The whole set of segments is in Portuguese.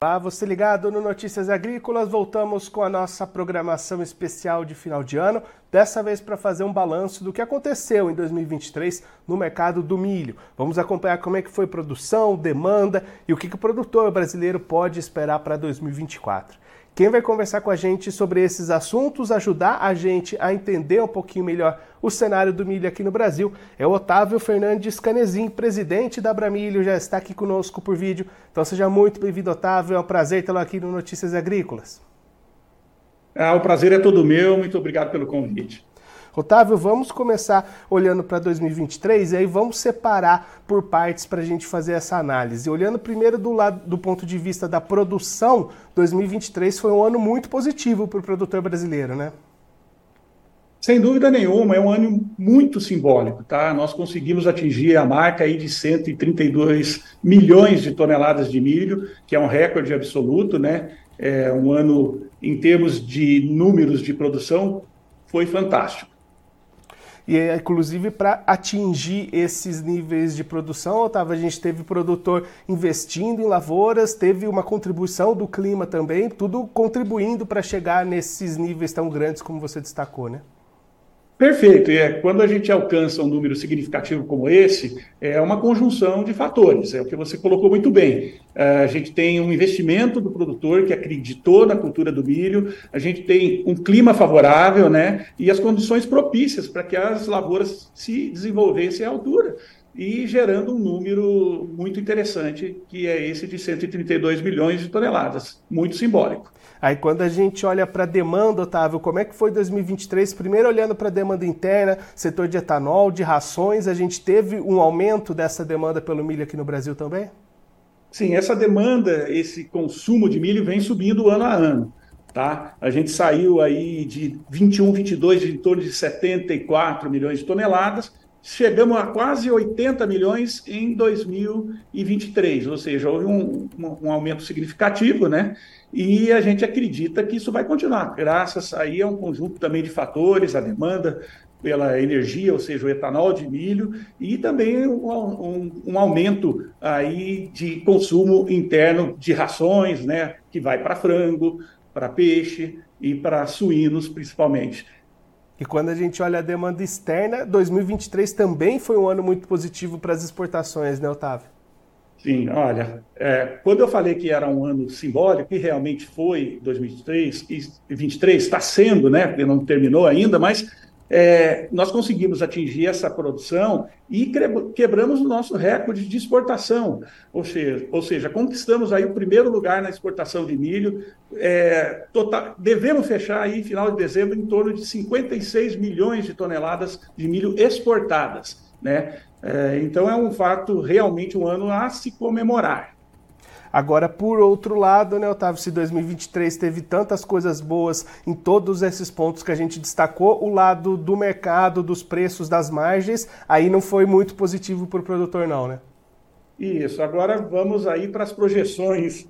Olá, você ligado no Notícias Agrícolas. Voltamos com a nossa programação especial de final de ano, dessa vez para fazer um balanço do que aconteceu em 2023 no mercado do milho. Vamos acompanhar como é que foi produção, demanda e o que, que o produtor brasileiro pode esperar para 2024. Quem vai conversar com a gente sobre esses assuntos, ajudar a gente a entender um pouquinho melhor o cenário do milho aqui no Brasil, é o Otávio Fernandes Canezin, presidente da Abramilho, já está aqui conosco por vídeo. Então seja muito bem-vindo, Otávio. É um prazer tê-lo aqui no Notícias Agrícolas. Ah, o prazer é todo meu. Muito obrigado pelo convite. Otávio, vamos começar olhando para 2023 e aí vamos separar por partes para a gente fazer essa análise. Olhando primeiro do lado do ponto de vista da produção, 2023 foi um ano muito positivo para o produtor brasileiro, né? Sem dúvida nenhuma, é um ano muito simbólico, tá? Nós conseguimos atingir a marca aí de 132 milhões de toneladas de milho, que é um recorde absoluto, né? É um ano, em termos de números de produção, foi fantástico. E, inclusive, para atingir esses níveis de produção, Otávio, a gente teve produtor investindo em lavouras, teve uma contribuição do clima também, tudo contribuindo para chegar nesses níveis tão grandes como você destacou, né? Perfeito. E é, quando a gente alcança um número significativo como esse, é uma conjunção de fatores. É o que você colocou muito bem. É, a gente tem um investimento do produtor que acreditou na cultura do milho, a gente tem um clima favorável, né? E as condições propícias para que as lavouras se desenvolvessem à altura e gerando um número muito interessante, que é esse de 132 milhões de toneladas, muito simbólico. Aí quando a gente olha para a demanda, Otávio, como é que foi 2023? Primeiro olhando para a demanda interna, setor de etanol, de rações, a gente teve um aumento dessa demanda pelo milho aqui no Brasil também? Sim, essa demanda, esse consumo de milho vem subindo ano a ano. Tá? A gente saiu aí de 21, 22, de em torno de 74 milhões de toneladas, chegamos a quase 80 milhões em 2023, ou seja, houve um, um, um, aumento significativo, né? E a gente acredita que isso vai continuar, graças aí a um conjunto também de fatores, a demanda pela energia, ou seja, o etanol de milho, e também um, um aumento aí de consumo interno de rações, né? Que vai para frango, para peixe e para suínos, principalmente. E quando a gente olha a demanda externa, 2023 também foi um ano muito positivo para as exportações, né, Otávio? Sim, olha, é, quando eu falei que era um ano simbólico, e realmente foi 2023, e 2023 está sendo, né, porque não terminou ainda, mas é, nós conseguimos atingir essa produção e quebramos o nosso recorde de exportação, ou seja, ou seja conquistamos aí o primeiro lugar na exportação de milho, é, total, devemos fechar aí, final de dezembro, em torno de 56 milhões de toneladas de milho exportadas, né? É, então é um fato, realmente um ano a se comemorar. Agora, por outro lado, né, Otávio, se 2023 teve tantas coisas boas em todos esses pontos que a gente destacou, o lado do mercado, dos preços, das margens, aí não foi muito positivo para o produtor, não, né? Isso. Agora vamos aí para as projeções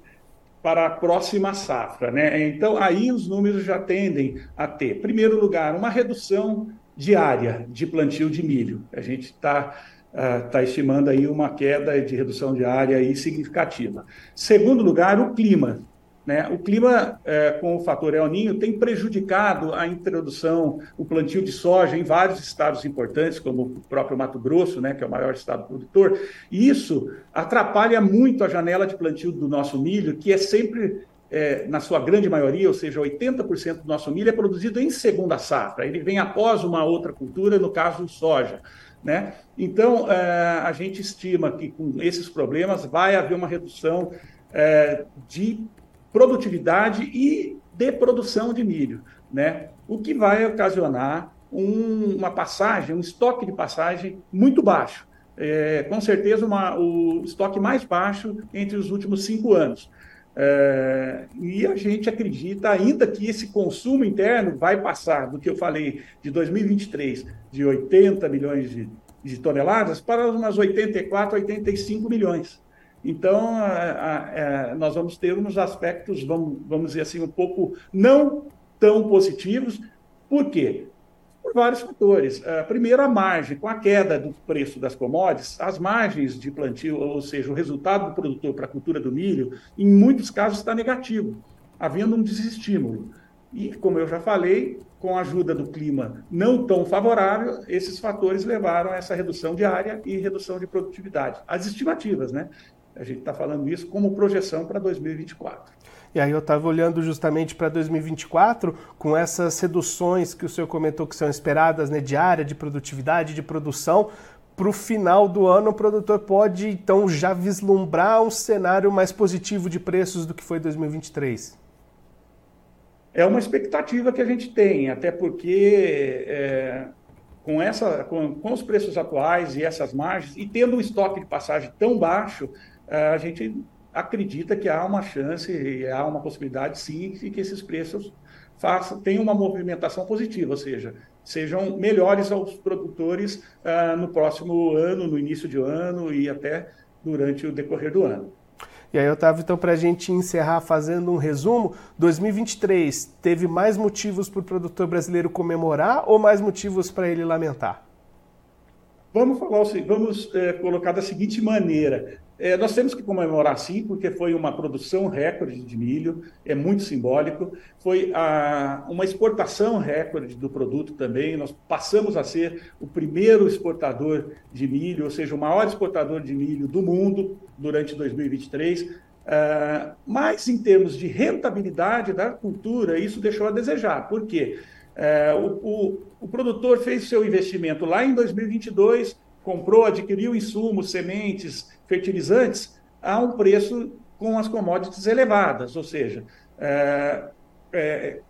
para a próxima safra, né? Então, aí os números já tendem a ter, primeiro lugar, uma redução diária de plantio de milho. A gente está está uh, estimando aí uma queda de redução de área aí significativa. Segundo lugar, o clima. Né? O clima, uh, com o fator El Ninho, tem prejudicado a introdução, o plantio de soja em vários estados importantes, como o próprio Mato Grosso, né, que é o maior estado produtor, e isso atrapalha muito a janela de plantio do nosso milho, que é sempre é, na sua grande maioria, ou seja, 80% do nosso milho é produzido em segunda safra. Ele vem após uma outra cultura, no caso, soja. Né? Então, é, a gente estima que com esses problemas vai haver uma redução é, de produtividade e de produção de milho, né? o que vai ocasionar um, uma passagem, um estoque de passagem muito baixo. É, com certeza, uma, o estoque mais baixo entre os últimos cinco anos. É, e a gente acredita ainda que esse consumo interno vai passar do que eu falei de 2023, de 80 milhões de, de toneladas, para umas 84, 85 milhões. Então, a, a, a, é, nós vamos ter uns aspectos, vamos, vamos dizer assim, um pouco não tão positivos. Por quê? Por vários fatores. Uh, primeiro, a margem. Com a queda do preço das commodities, as margens de plantio, ou seja, o resultado do produtor para a cultura do milho, em muitos casos está negativo, havendo um desestímulo. E, como eu já falei, com a ajuda do clima não tão favorável, esses fatores levaram a essa redução de área e redução de produtividade. As estimativas, né? A gente está falando isso como projeção para 2024. E aí eu estava olhando justamente para 2024, com essas reduções que o senhor comentou que são esperadas, né, de área, de produtividade, de produção, para o final do ano o produtor pode então já vislumbrar um cenário mais positivo de preços do que foi 2023? É uma expectativa que a gente tem, até porque é, com, essa, com, com, os preços atuais e essas margens, e tendo um estoque de passagem tão baixo, a gente acredita que há uma chance e há uma possibilidade, sim, de que esses preços façam, tenham uma movimentação positiva, ou seja, sejam melhores aos produtores uh, no próximo ano, no início de ano e até durante o decorrer do ano. E aí, Otávio, então, para a gente encerrar fazendo um resumo, 2023 teve mais motivos para o produtor brasileiro comemorar ou mais motivos para ele lamentar? Vamos, falar, vamos é, colocar da seguinte maneira: é, nós temos que comemorar sim, porque foi uma produção recorde de milho, é muito simbólico. Foi a, uma exportação recorde do produto também. Nós passamos a ser o primeiro exportador de milho, ou seja, o maior exportador de milho do mundo durante 2023. Uh, é, mas em termos de rentabilidade da cultura, isso deixou a desejar. Por quê? Uh, o, o, o produtor fez seu investimento lá em 2022 comprou, adquiriu insumos, sementes, fertilizantes a um preço com as commodities elevadas, ou seja, é, é,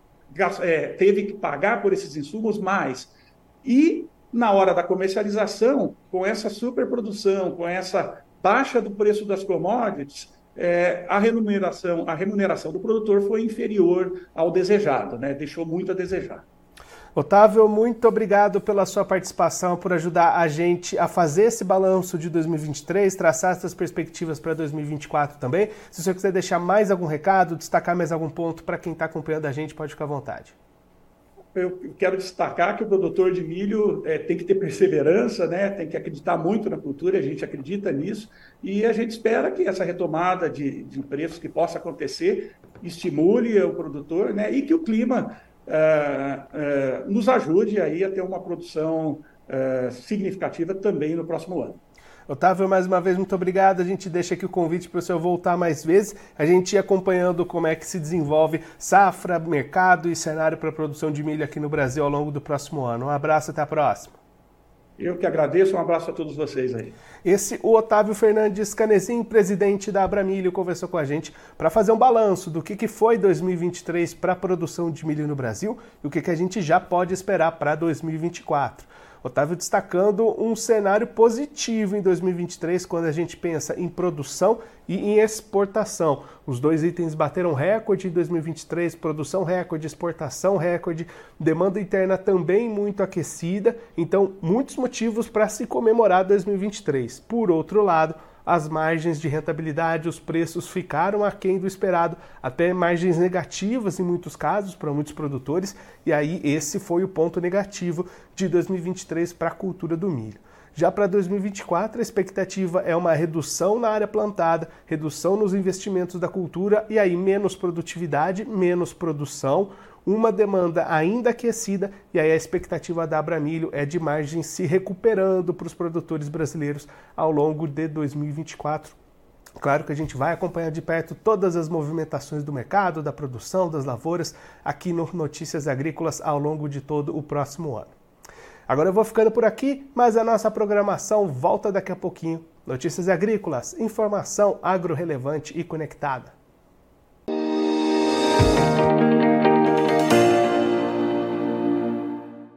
é, teve que pagar por esses insumos mais. E na hora da comercialização, com essa superprodução, com essa baixa do preço das commodities, é, a remuneração, a remuneração do produtor foi inferior ao desejado, né? deixou muito a desejar. Otávio, muito obrigado pela sua participação, por ajudar a gente a fazer esse balanço de 2023, traçar essas perspectivas para 2024 também. Se você quiser deixar mais algum recado, destacar mais algum ponto para quem está acompanhando a gente, pode ficar à vontade. Eu quero destacar que o produtor de milho é, tem que ter perseverança, né? tem que acreditar muito na cultura, a gente acredita nisso, e a gente espera que essa retomada de, de preços que possa acontecer estimule o produtor né? e que o clima é, é, nos ajude aí a ter uma produção é, significativa também no próximo ano. Otávio, mais uma vez, muito obrigado. A gente deixa aqui o convite para o senhor voltar mais vezes. A gente ir acompanhando como é que se desenvolve safra, mercado e cenário para a produção de milho aqui no Brasil ao longo do próximo ano. Um abraço, até a próxima. Eu que agradeço, um abraço a todos vocês aí. Esse, o Otávio Fernandes Canezin, presidente da Abramilho, conversou com a gente para fazer um balanço do que, que foi 2023 para a produção de milho no Brasil e o que, que a gente já pode esperar para 2024. Otávio destacando um cenário positivo em 2023 quando a gente pensa em produção e em exportação. Os dois itens bateram recorde em 2023, produção recorde, exportação recorde, demanda interna também muito aquecida, então muitos motivos para se comemorar 2023. Por outro lado, as margens de rentabilidade, os preços ficaram aquém do esperado, até margens negativas em muitos casos para muitos produtores, e aí esse foi o ponto negativo de 2023 para a cultura do milho. Já para 2024, a expectativa é uma redução na área plantada, redução nos investimentos da cultura e aí menos produtividade, menos produção, uma demanda ainda aquecida e aí a expectativa da Abramilho é de margem se recuperando para os produtores brasileiros ao longo de 2024. Claro que a gente vai acompanhar de perto todas as movimentações do mercado, da produção, das lavouras, aqui no Notícias Agrícolas ao longo de todo o próximo ano. Agora eu vou ficando por aqui, mas a nossa programação volta daqui a pouquinho. Notícias Agrícolas, informação agro relevante e conectada.